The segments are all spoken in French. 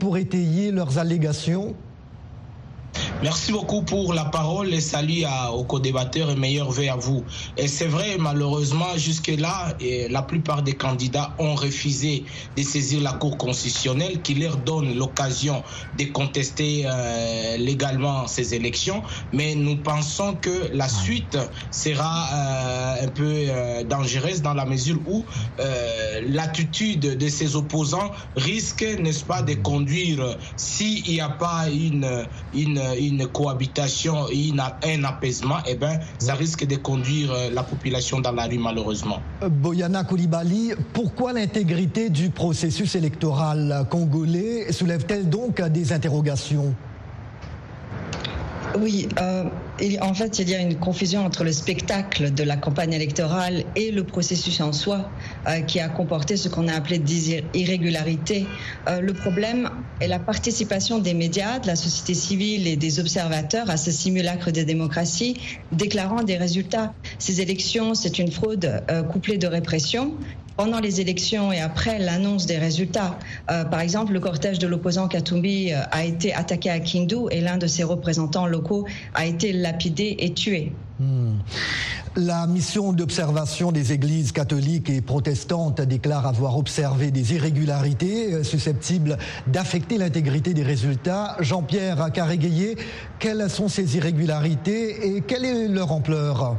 pour étayer leurs allégations Merci beaucoup pour la parole et salut aux co-débatteurs et meilleurs vœux à vous. Et c'est vrai, malheureusement, jusque-là, la plupart des candidats ont refusé de saisir la Cour constitutionnelle qui leur donne l'occasion de contester euh, légalement ces élections. Mais nous pensons que la suite sera euh, un peu euh, dangereuse dans la mesure où l'attitude de ces opposants risque, n'est-ce pas, de conduire, s'il n'y a pas une, une une cohabitation et un apaisement, eh ben, ça risque de conduire euh, la population dans la rue malheureusement. Euh, Boyana Koulibaly, pourquoi l'intégrité du processus électoral congolais soulève-t-elle donc des interrogations? Oui, euh, en fait, il y a une confusion entre le spectacle de la campagne électorale et le processus en soi, euh, qui a comporté ce qu'on a appelé des irrégularités. Euh, le problème est la participation des médias, de la société civile et des observateurs à ce simulacre de démocratie, déclarant des résultats. Ces élections, c'est une fraude couplée de répression pendant les élections et après l'annonce des résultats. Euh, par exemple, le cortège de l'opposant Katumbi euh, a été attaqué à Kindu et l'un de ses représentants locaux a été lapidé et tué. Hmm. La mission d'observation des églises catholiques et protestantes déclare avoir observé des irrégularités euh, susceptibles d'affecter l'intégrité des résultats. Jean-Pierre Carrégayé, quelles sont ces irrégularités et quelle est leur ampleur?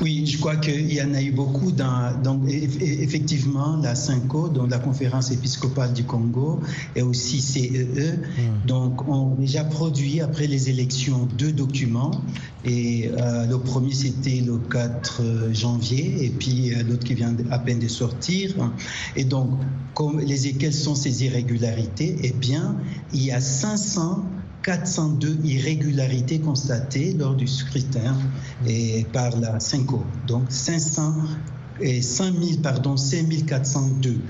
Oui, je crois qu'il y en a eu beaucoup. Dans, donc, effectivement, la CINCO, donc la Conférence épiscopale du Congo, et aussi CEE, e, hmm. donc, ont déjà produit, après les élections, deux documents. Et euh, le premier, c'était le 4 janvier, et puis euh, l'autre qui vient à peine de sortir. Et donc, comme les, quelles sont ces irrégularités? Eh bien, il y a 500 402 irrégularités constatées lors du scrutin et par la CINCO. Donc 500 et 5000, pardon, 5402.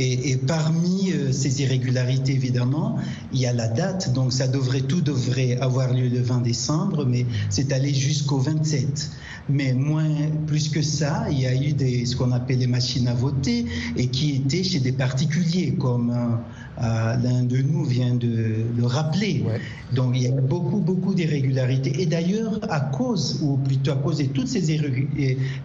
Et, et parmi euh, ces irrégularités, évidemment, il y a la date. Donc ça devrait, tout devrait avoir lieu le 20 décembre, mais c'est allé jusqu'au 27. Mais moins, plus que ça, il y a eu des, ce qu'on appelle les machines à voter et qui étaient chez des particuliers, comme euh, l'un de nous vient de le rappeler. Donc il y a beaucoup, beaucoup d'irrégularités. Et d'ailleurs, à cause, ou plutôt à cause de toutes ces,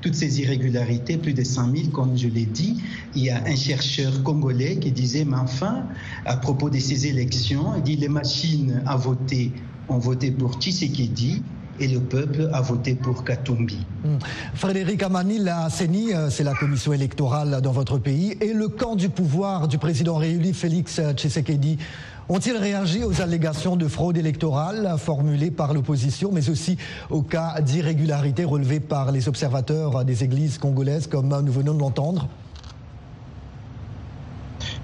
toutes ces irrégularités, plus de 100 000, comme je l'ai dit, il y a un chercheur congolais qui disait, mais enfin, à propos de ces élections, il dit les machines à voter ont voté pour Tshisekedi, et le peuple a voté pour Katumbi. Hmm. Frédéric Amani, la CENI, euh, c'est la commission électorale dans votre pays, et le camp du pouvoir du président réélu Félix Tshisekedi ont-ils réagi aux allégations de fraude électorale formulées par l'opposition, mais aussi aux cas d'irrégularité relevés par les observateurs des églises congolaises, comme nous venons de l'entendre?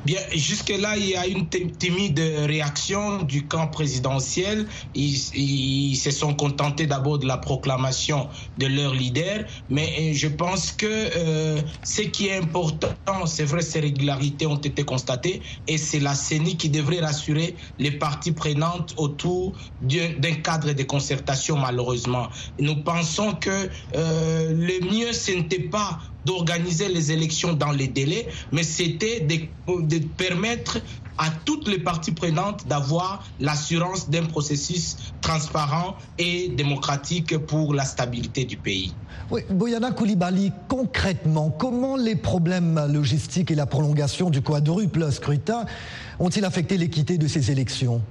Bien, jusque-là, il y a une timide réaction du camp présidentiel. Ils, se sont contentés d'abord de la proclamation de leur leader, mais euh, je pense que euh, ce qui est important, c'est vrai, ces régularités ont été constatées et c'est la CENI qui devrait rassurer les parties prenantes autour d'un cadre de concertation, malheureusement. Nous pensons que euh, le mieux, ce n'était pas d'organiser les élections dans les délais, mais c'était de, permettre à toutes les parties prenantes d'avoir l'assurance d'un processus transparent et démocratique pour la stabilité du pays. Oui, Boyana Koulibaly, concrètement, comment les problèmes logistiques et la prolongation du quadruple scrutin ont-ils affecté l'équité de ces élections?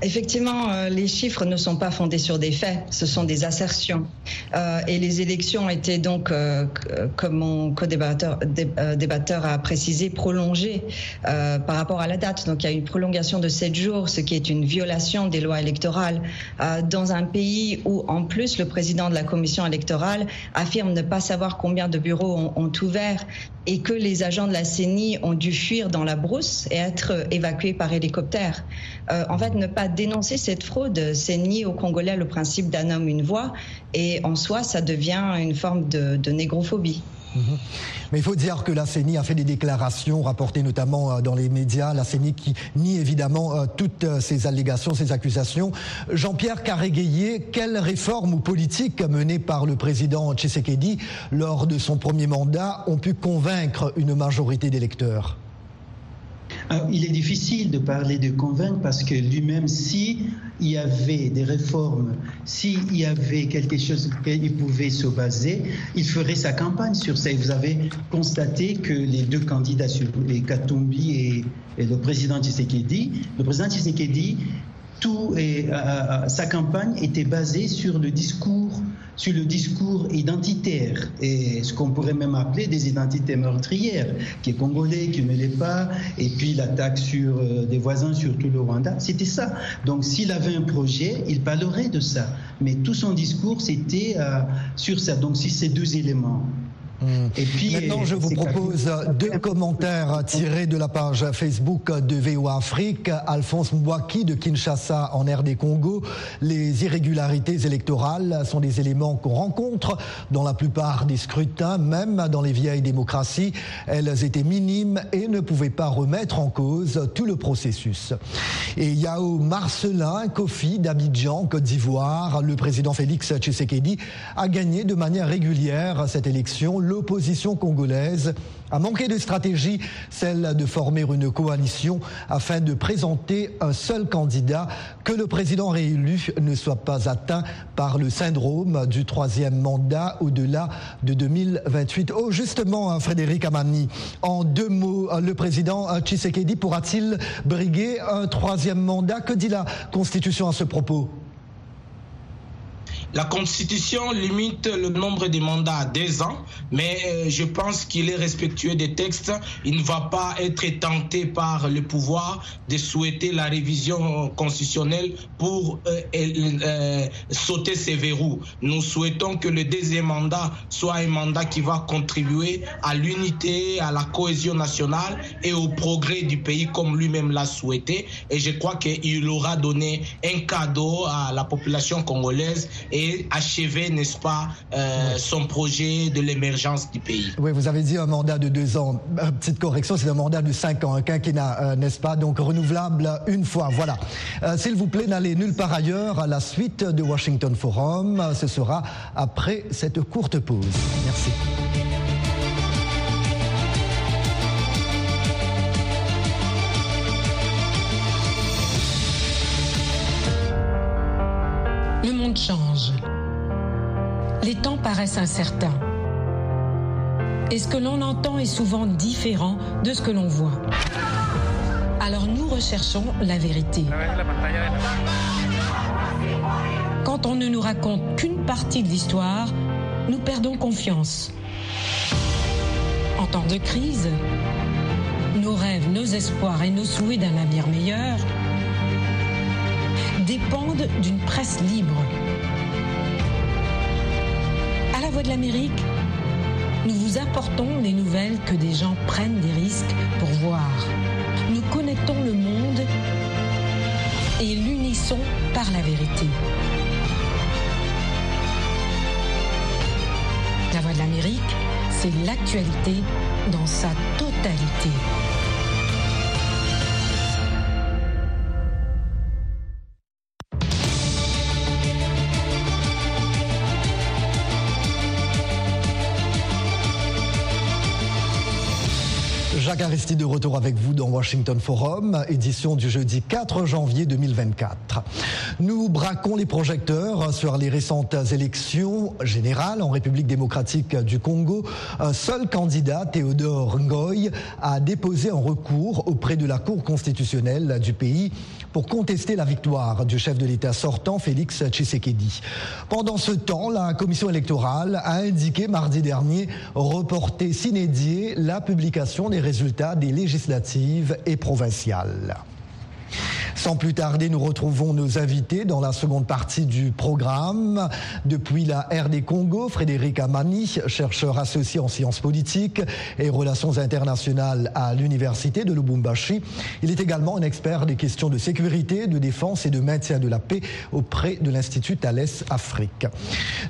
Effectivement, euh, les chiffres ne sont pas fondés sur des faits, ce sont des assertions. Euh, et les élections étaient donc, euh, comme mon co-débatteur débatteur a précisé, prolongées par rapport à la date. Donc il y a une prolongation de sept jours, ce qui est une violation des lois électorales dans un pays où, en plus, le président de la commission électorale affirme ne pas savoir combien de bureaux ont ouvert et que les agents de la CENI ont dû fuir dans la brousse et être évacués par hélicoptère. en fait, ne pas dénoncer cette fraude. C'est nier aux Congolais le principe d'un homme, une voix. Et en soi, ça devient une forme de, négrophobie. Mhm. Mais il faut dire que la CENI a fait des déclarations rapportées notamment euh, dans les médias, la CENI qui nie évidemment euh, toutes euh, ces allégations, ces accusations. Jean-Pierre Carré-Gaillet, quelles réformes ou politiques menées par le président Tshisekedi lors de son premier mandat ont pu convaincre une majorité d'électeurs? Il est difficile de parler de convaincre parce que lui-même, si il y avait des réformes, s'il y avait quelque chose qu'il pouvait se baser, il ferait sa campagne sur ça. Et vous avez constaté que les deux candidats, Katumbi et, et le président Tshisekedi, le président Tshisekedi tout euh, euh, sa campagne était basée sur le discours sur le discours identitaire et ce qu'on pourrait même appeler des identités meurtrières, qui est congolais, qui ne l'est pas, et puis l'attaque sur euh, des voisins, surtout le Rwanda. C'était ça. Donc s'il avait un projet, il parlerait de ça. Mais tout son discours, c'était sur ça. Donc si ces deux éléments, Et puis, Maintenant, je vous propose deux commentaires tirés de la page Facebook de VOA Afrique. Alphonse Mbouaki de Kinshasa en RD Congo. Les irrégularités électorales sont des éléments qu'on rencontre dans la plupart des scrutins, même dans les vieilles démocraties. Elles étaient minimes et ne pouvaient pas remettre en cause tout le processus. Et Yao Marcelin Kofi d'Abidjan, Côte d'Ivoire, le président Félix Tshisekedi a gagné de manière régulière cette élection l'opposition congolaise a manqué de stratégie, celle de former une coalition afin de présenter un seul candidat, que le président réélu ne soit pas atteint par le syndrome du troisième mandat au-delà de 2028. Oh, justement, Frédéric Amani, en deux mots, le président Tshisekedi pourra-t-il briguer un troisième mandat? Que dit la Constitution à ce propos? La Constitution limite le nombre de mandats à deux ans, mais euh, je pense qu'il est respectueux des textes. Il ne va pas être tenté par le pouvoir de souhaiter la révision constitutionnelle pour euh, euh, sauter ces verrous. Nous souhaitons que le deuxième mandat soit un mandat qui va contribuer à l'unité, à la cohésion nationale et au progrès du pays comme lui-même l'a souhaité. Et je crois qu'il aura donné un cadeau à la population congolaise achever, n'est-ce pas, euh, son projet de l'émergence du pays. Oui, vous avez dit un mandat de deux ans. Euh, petite correction, c'est un mandat de cinq ans, un quinquennat, euh, n'est-ce pas? Donc renouvelable une fois. Voilà. S'il vous plaît, n'allez nulle part ailleurs. À la suite de Washington Forum, ce sera après cette courte pause. Merci. Paraissent incertains. Et ce que l'on entend est souvent différent de ce que l'on voit. Alors nous recherchons la vérité. Quand on ne nous raconte qu'une partie de l'histoire, nous perdons confiance. En temps de crise, nos rêves, nos espoirs et nos souhaits d'un avenir meilleur dépendent d'une presse libre de l'Amérique, nous vous apportons les nouvelles que des gens prennent des risques pour voir. Nous connectons le monde et l'unissons par la vérité. La Voix de l'Amérique, c'est l'actualité dans sa totalité. Jacques Aristide de retour avec vous dans Washington Forum, édition du jeudi 4 janvier 2024. Nous braquons les projecteurs sur les récentes élections générales en République démocratique du Congo. Un seul candidat, Théodore Ngoy, a déposé un recours auprès de la Cour constitutionnelle du pays pour contester la victoire du chef de l'État sortant, Félix Tshisekedi. Pendant ce temps, la commission électorale a indiqué mardi dernier reporter s'inédier la publication des résultats résultats des législatives et provinciales. Sans plus tarder, nous retrouvons nos invités dans la seconde partie du programme. Depuis la RD Congo, Frédéric Amani, chercheur associé en sciences politiques et relations internationales à l'Université de Lubumbashi. Il est également un expert des questions de sécurité, de défense et de maintien de la paix auprès de l'Institut Thales Afrique.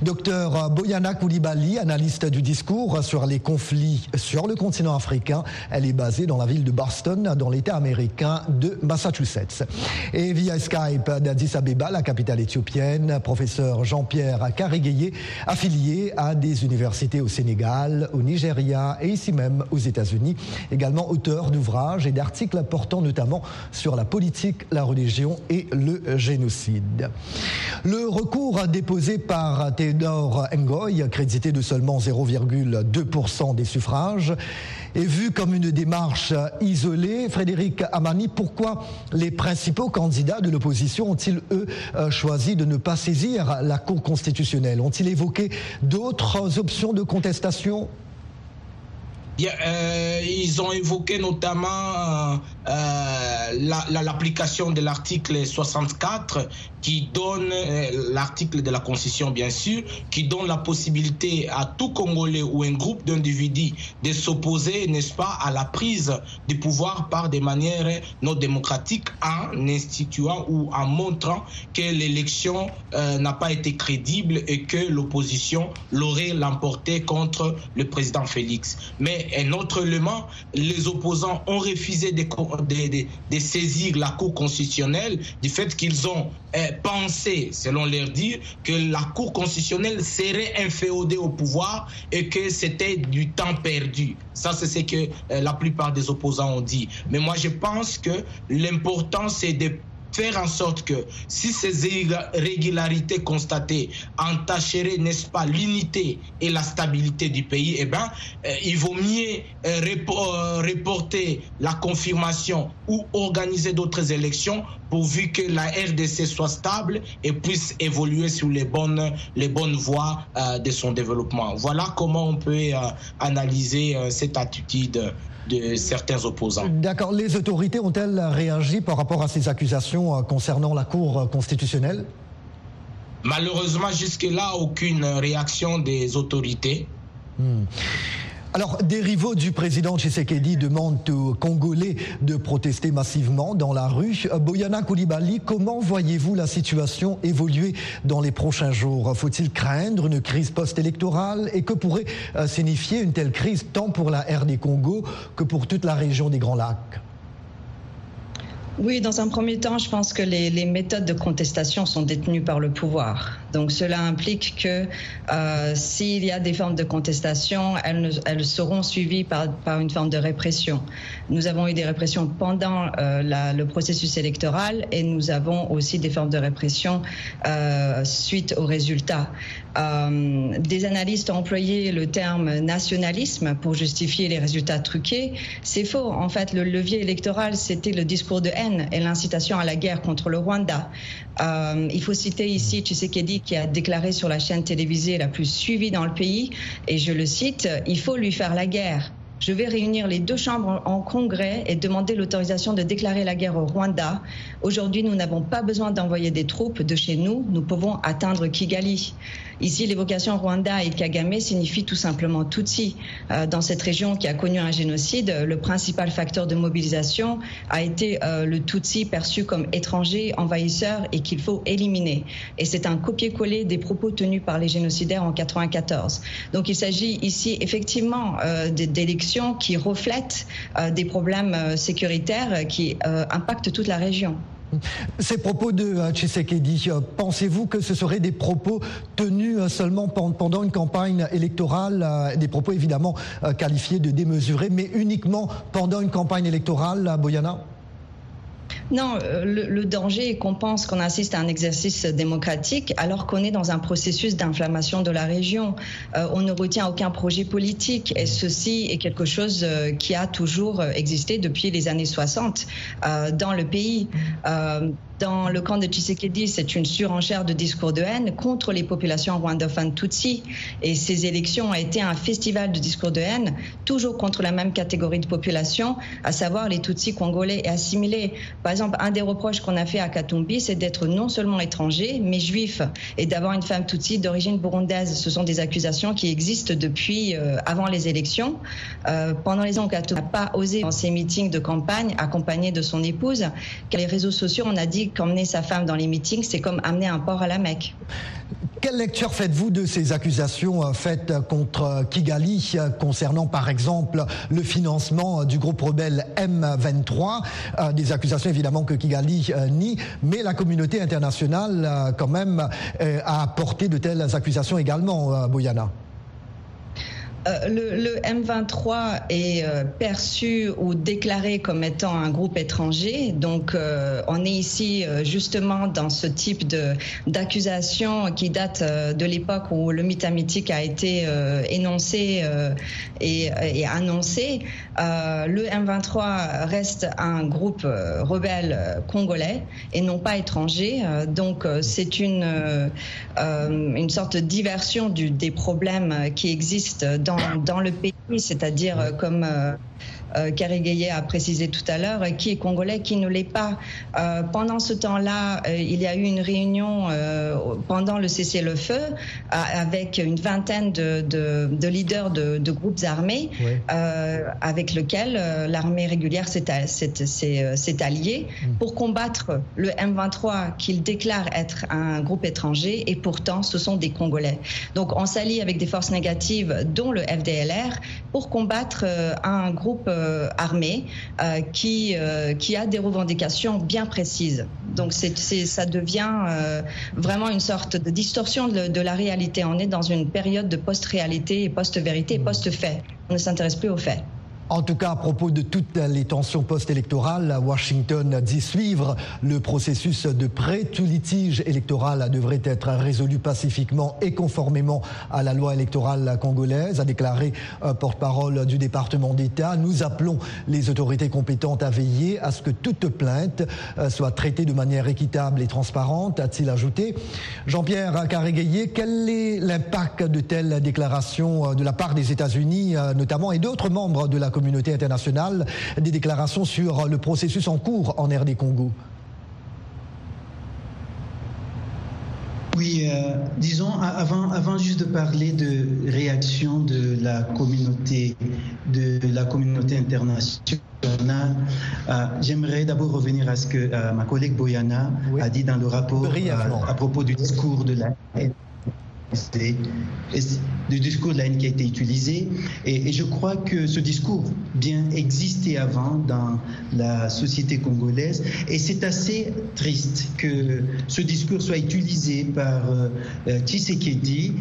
Docteur Boyana Koulibaly, analyste du discours sur les conflits sur le continent africain. Elle est basée dans la ville de Boston, dans l'État américain de Massachusetts. Et via Skype d'Addis Abeba, la capitale éthiopienne, professeur Jean-Pierre Karigeye, affilié à des universités au Sénégal, au Nigeria et ici même aux États-Unis. Également auteur d'ouvrages et d'articles portant notamment sur la politique, la religion et le génocide. Le recours déposé par Théodore Ngoy, crédité de seulement 0,2% des suffrages, est vu comme une démarche isolée. Frédéric Amani, pourquoi les principaux candidats de l'opposition ont-ils, eux, euh, choisi de ne pas saisir la Cour constitutionnelle? Ont-ils évoqué d'autres options de contestation? Euh, ils ont évoqué notamment euh, l'application de l'article 64 qui donne, euh, l'article de la Constitution bien sûr, qui donne la possibilité à tout Congolais ou un groupe d'individus de s'opposer, n'est-ce pas, à la prise du pouvoir par des manières non démocratiques en instituant ou en montrant que l'élection n'a pas été crédible et que l'opposition l'aurait l'emporté contre le président Félix. Mais un autre élément, les opposants ont refusé de, saisir la Cour constitutionnelle du fait qu'ils ont euh, pensé, selon leur dire, que la Cour constitutionnelle serait inféodée au pouvoir et que c'était du temps perdu. Ça, c'est ce que euh, la plupart des opposants ont dit. Mais moi, je pense que l'important, c'est de faire en sorte que si ces irrégularités constatées entacheraient, n'est-ce pas, l'unité et la stabilité du pays, eh bien, euh, il vaut mieux euh, euh, reporter la confirmation ou organiser d'autres élections pourvu que la RDC soit stable et puisse évoluer sur les bonnes, les bonnes voies de son développement. Voilà comment on peut analyser cette attitude de certains opposants. D'accord. Les autorités ont-elles réagi par rapport à ces accusations euh, concernant la Cour constitutionnelle? Malheureusement, jusque-là, aucune réaction des autorités. Hmm. Alors, des rivaux du président Tshisekedi demandent aux Congolais de protester massivement dans la rue. Boyana Koulibaly, comment voyez-vous la situation évoluer dans les prochains jours? Faut-il craindre une crise post-électorale? Et que pourrait euh, signifier une telle crise tant pour la RD Congo que pour toute la région des Grands Lacs? Oui, dans un premier temps, je pense que les, méthodes de contestation sont détenues par le pouvoir. Donc cela implique que euh, s'il y a des formes de contestation, elles, seront suivies par, une forme de répression. Nous avons eu des répressions pendant euh, le processus électoral et nous avons aussi des formes de répression euh, suite aux résultats. Des analystes ont employé le terme nationalisme pour justifier les résultats truqués. C'est faux. En fait, le levier électoral, c'était le discours de haine et l'incitation à la guerre contre le Rwanda. Il faut citer ici Tshisekedi qui a déclaré sur la chaîne télévisée la plus suivie dans le pays, et je le cite, il faut lui faire la guerre. Je vais réunir les deux chambres en congrès et demander l'autorisation de déclarer la guerre au Rwanda. Aujourd'hui, nous n'avons pas besoin d'envoyer des troupes de chez nous. Nous pouvons atteindre Kigali. Ici, l'évocation Rwanda et Kagame signifie tout simplement Tutsi. Euh, dans cette région qui a connu un génocide, le principal facteur de mobilisation a été euh, le Tutsi perçu comme étranger, envahisseur et qu'il faut éliminer. Et c'est un copier-coller des propos tenus par les génocidaires en 94. Donc il s'agit ici effectivement euh, d'élections qui reflètent des problèmes sécuritaires qui impactent toute la région. Ces propos de euh, Tshisekedi, euh, pensez-vous que ce seraient des propos tenus euh, seulement pendant une campagne électorale, des propos évidemment qualifiés de démesurés, mais uniquement pendant une campagne électorale, Boyana non, euh, le, danger est qu'on pense qu'on assiste à un exercice démocratique alors qu'on est dans un processus d'inflammation de la région. Euh, on ne retient aucun projet politique et ceci est quelque chose euh, qui a toujours existé depuis les années 60 dans le pays. Dans le camp de Tshisekedi, c'est une surenchère de discours de haine contre les populations rwandophones Tutsi. Et ces élections ont été un festival de discours de haine, toujours contre la même catégorie de population, à savoir les Tutsis congolais et assimilés. Par exemple, un des reproches qu'on a fait à Katumbi, c'est d'être non seulement étranger, mais juif, et d'avoir une femme Tutsi d'origine burundaise. Ce sont des accusations qui existent depuis euh, avant les élections. Euh, pendant les ans, Katumbi n'a pas osé dans ses meetings de campagne, accompagné de son épouse, car les réseaux sociaux, on a dit qu'emmener sa femme dans les meetings, c'est comme amener un porc à la Mecque. Quelle lecture faites-vous de ces accusations euh, faites contre Kigali concernant par exemple le financement du groupe rebelle M23 Des accusations évidemment que Kigali nie, mais la communauté internationale quand même a apporté de telles accusations également, Boyana. Euh, le, M23 est euh, perçu ou déclaré comme étant un groupe étranger. Donc, euh, on est ici justement dans ce type d'accusation qui date de l'époque où le mythe a été énoncé et, annoncé. le M23 reste un groupe rebelle congolais et non pas étranger. donc, c'est une, une sorte de diversion des problèmes qui existent dans dans, le pays, c'est-à-dire euh, comme euh, euh, a précisé tout à l'heure, qui est congolais, qui ne l'est pas. Euh, pendant ce temps-là, euh, il y a eu une réunion euh, pendant le cessez-le-feu avec une vingtaine de, de, de leaders de, de, groupes armés, avec lesquels l'armée régulière s'est alliée mm. pour combattre le M23 qu'il déclare être un groupe étranger et pourtant ce sont des Congolais. Donc on s'allie avec des forces négatives, dont le FDLR, pour combattre un groupe euh, armée euh, qui, euh, qui a des revendications bien précises. Donc c'est, ça devient vraiment une sorte de distorsion de, de la réalité. On est dans une période de post-réalité, post-vérité, post-fait. On ne s'intéresse plus aux faits. En tout cas, à propos de toutes les tensions post-électorales, Washington dit suivre le processus de prêt. Tout litige électoral devrait être résolu pacifiquement et conformément à la loi électorale congolaise, a déclaré un porte-parole du département d'État. Nous appelons les autorités compétentes à veiller à ce que toute plainte euh, soit traitée de manière équitable et transparente, a-t-il ajouté. Jean-Pierre Carrégayer, quel est l'impact de telles déclarations euh, de la part des États-Unis, euh, notamment, et d'autres membres de la communauté internationale des déclarations sur le processus en cours en RD Congo. Oui, euh, disons, avant, avant juste de parler de réaction de la communauté, de la communauté internationale, euh, j'aimerais d'abord revenir à ce que euh, ma collègue Boyana a dit dans le rapport à propos du discours de la du discours de la haine qui a été utilisé. Et, je crois que ce discours bien existait avant dans la société congolaise. Et c'est assez triste que ce discours soit utilisé par euh, Tshisekedi,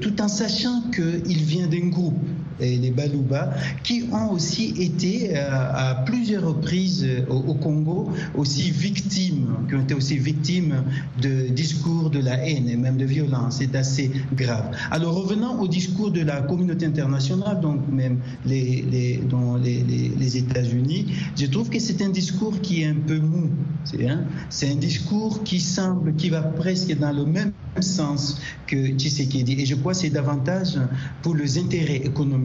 tout en sachant qu'il vient d'un groupe, les Balouba, qui ont aussi été euh, à plusieurs reprises au, au, Congo aussi victimes, qui ont été aussi victimes de discours de la haine et même de violence. C'est assez grave. Alors revenons au discours de la communauté internationale, donc même les, dans les, États-Unis, je trouve que c'est un discours qui est un peu mou. C'est hein, un discours qui semble, qui va presque dans le même sens que Tshisekedi. Et je crois que c'est davantage pour les intérêts économiques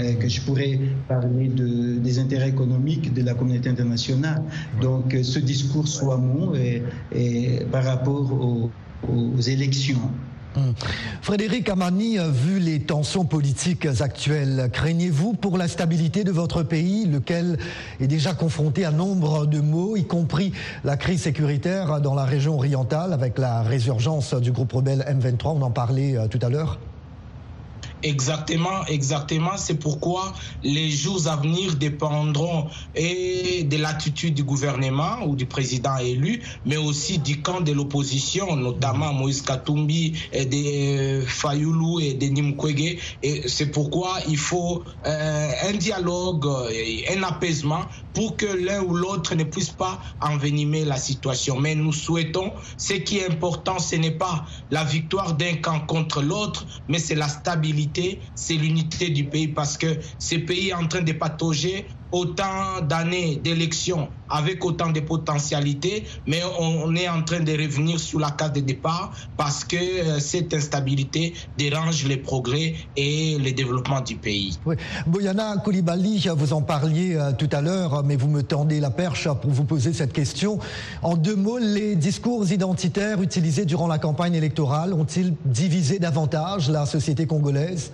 euh, que je pourrais parler de, des intérêts économiques de la communauté internationale. Donc ce discours soit mou et, et par rapport aux, aux élections. Hum. Frédéric Amani, vu les tensions politiques actuelles, craignez-vous pour la stabilité de votre pays, lequel est déjà confronté à nombre de maux, y compris la crise sécuritaire dans la région orientale avec la résurgence du groupe rebelle M23, on en parlait euh, tout à l'heure Exactement, exactement. C'est pourquoi les jours à venir dépendront et de l'attitude du gouvernement ou du président élu, mais aussi du camp de l'opposition, notamment Moïse Katumbi, et de Fayoulou et de Nimkwege. Et c'est pourquoi il faut euh, un dialogue, un apaisement pour que l'un ou l'autre ne puisse pas envenimer la situation. Mais nous souhaitons, ce qui est important, ce n'est pas la victoire d'un camp contre l'autre, mais c'est la stabilité c'est l'unité du pays parce que ce pays est en train de patauger autant d'années d'élections avec autant de potentialités, mais on, est en train de revenir sur la case de départ parce que euh, cette instabilité dérange les progrès et le développement du pays. Oui. Boyana Koulibaly, vous en parliez euh, tout à l'heure, mais vous me tendez la perche pour vous poser cette question. En deux mots, les discours identitaires utilisés durant la campagne électorale ont-ils divisé davantage la société congolaise?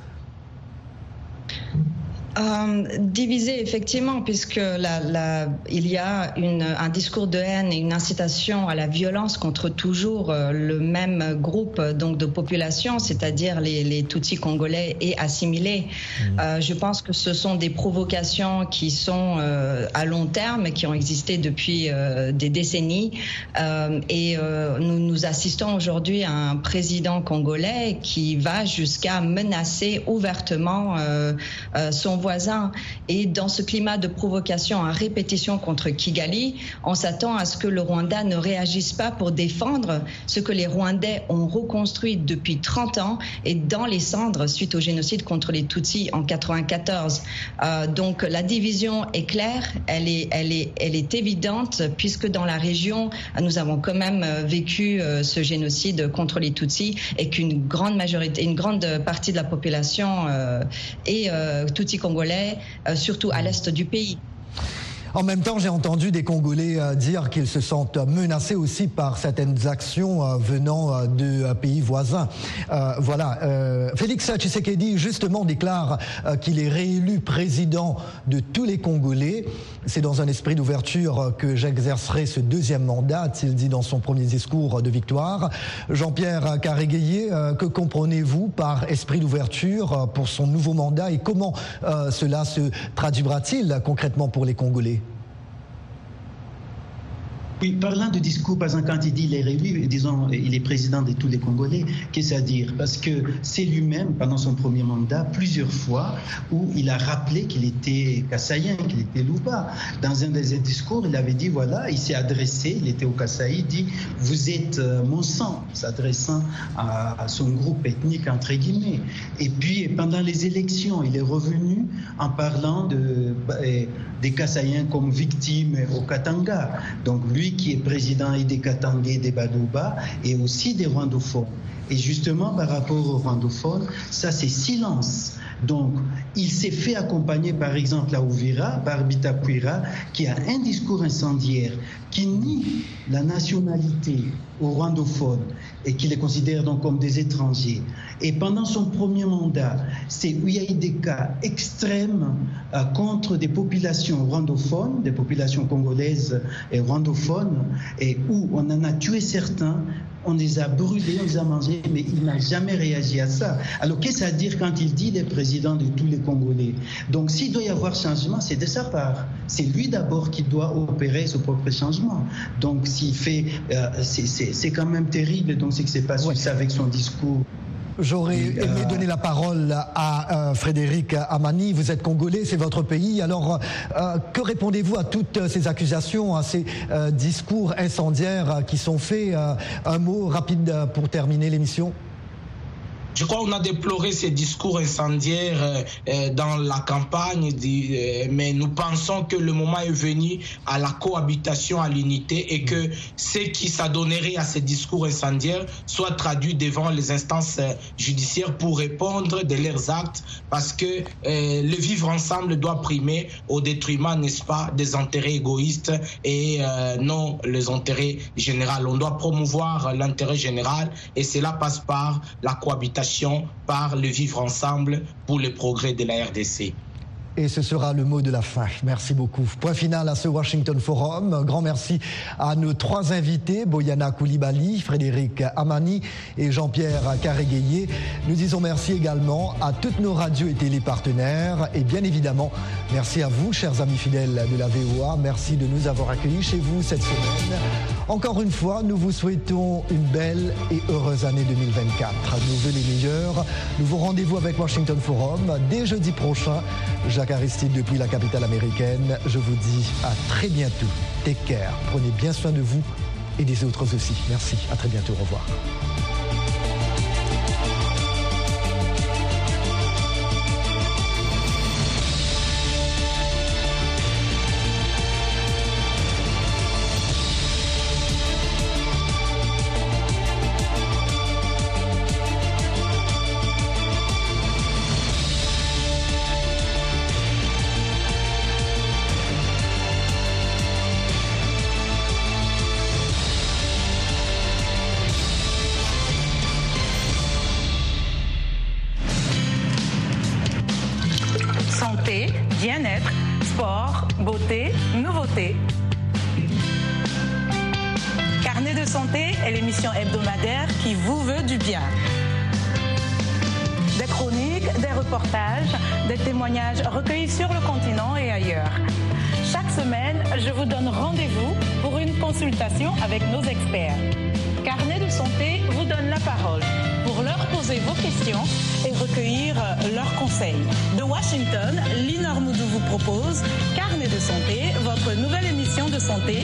Euh, divisé effectivement, puisque la, il y a une, un discours de haine et une incitation à la violence contre toujours euh, le même groupe donc de population, c'est-à-dire les, les, Tutsis congolais et assimilés. Mmh. Euh, je pense que ce sont des provocations qui sont euh, à long terme, qui ont existé depuis euh, des décennies, et nous, nous assistons aujourd'hui à un président congolais qui va jusqu'à menacer ouvertement son voisins. Et dans ce climat de provocation à répétition contre Kigali, on s'attend à ce que le Rwanda ne réagisse pas pour défendre ce que les Rwandais ont reconstruit depuis 30 ans et dans les cendres suite au génocide contre les Tutsis en 94. Euh, donc la division est claire, elle est, évidente puisque dans la région, nous avons quand même euh, vécu euh, ce génocide contre les Tutsis et qu'une grande majorité, une grande partie de la population est euh, Tutsi congolais, euh, surtout à l'est du pays. En même temps, j'ai entendu des Congolais euh, dire qu'ils se sentent menacés aussi par certaines actions euh, venant euh, de pays voisins. voilà. Félix Tshisekedi, justement, déclare qu'il est réélu président de tous les Congolais. C'est dans un esprit d'ouverture que j'exercerai ce deuxième mandat, a-t-il dit dans son premier discours de victoire. Jean-Pierre Carré-Gaillet, que comprenez-vous par esprit d'ouverture pour son nouveau mandat et comment cela se traduira-t-il concrètement pour les Congolais? Oui, parlant de discours, par exemple, quand il dit qu'il est réélu, disons, il est président de tous les Congolais, qu'est-ce à dire? Parce que c'est lui-même, pendant son premier mandat, plusieurs fois, où il a rappelé qu'il était Kassaïen, qu'il était Louba. Dans un des discours, il avait dit, voilà, il s'est adressé, il était au Kassaï, il dit, vous êtes euh, mon sang, s'adressant à, son groupe ethnique, entre guillemets. Et puis, pendant les élections, il est revenu en parlant de, bah, des Kassaïens comme victimes au Katanga. Donc, lui, qui est président des Katangé, des Badouba et aussi des rwandophones. Et justement, par rapport aux rwandophones, ça c'est silence. Donc, il s'est fait accompagner, par exemple, à Ouvira, par Bitapuira, qui a un discours incendiaire, qui nie la nationalité aux rwandophones et qui les considère donc comme des étrangers. Et pendant son premier mandat, c'est où il y a eu des cas extrêmes euh, contre des populations rwandophones, des populations congolaises et rwandophones, et où on en a tué certains on les a brûlés, on les a mangés, mais il n'a jamais réagi à ça. Alors qu'est-ce à dire quand il dit les présidents de tous les Congolais? Donc s'il doit y avoir changement, c'est de sa part. C'est lui d'abord qui doit opérer ce propre changement. Donc s'il fait, euh, c'est quand même terrible. Donc c'est que c'est pas ouais. avec son discours. J'aurais aimé euh, donner la parole à euh, Frédéric Amani. Vous êtes congolais, c'est votre pays. Alors, euh, que répondez-vous à toutes ces accusations, à ces discours incendiaires qui sont faits Un mot rapide pour terminer l'émission? Je crois qu'on a déploré ces discours incendiaires euh, euh, dans la campagne, euh, mais nous pensons que le moment est venu à la cohabitation, à l'unité, et que ce qui s'adonnerait à ces discours incendiaires soit traduit devant les instances judiciaires pour répondre de leurs actes, parce que le vivre ensemble doit primer au détriment, n'est-ce pas, des intérêts égoïstes et non les intérêts généraux. On doit promouvoir l'intérêt général, et cela passe par la cohabitation par le vivre ensemble pour le progrès de la RDC. Et ce sera le mot de la fin. Merci beaucoup. Point final à ce Washington Forum. grand merci à nos trois invités, Boyana Koulibaly, Frédéric Amani et Jean-Pierre Carréguayé. Nous disons merci également à toutes nos radios et télépartenaires. Et bien évidemment, merci à vous, chers amis fidèles de la VOA. Merci de nous avoir accueillis chez vous cette semaine. Encore une fois, nous vous souhaitons une belle et heureuse année 2024. Nous voulons les meilleurs. Nouveau rendez-vous avec Washington Forum dès jeudi prochain. Jacques Aristide depuis la capitale américaine. Je vous dis à très bientôt. Take care. Prenez bien soin de vous et des autres aussi. Merci. À très bientôt. Au revoir. Hebdomadaire qui vous veut du bien. Des chroniques, des reportages, des témoignages recueillis sur le continent et ailleurs. Chaque semaine, je vous donne rendez-vous pour une consultation avec nos experts. Carnet de santé vous donne la parole pour leur poser vos questions et recueillir leurs conseils. De Washington, Linor Moudou vous propose Carnet de santé, votre nouvelle émission de santé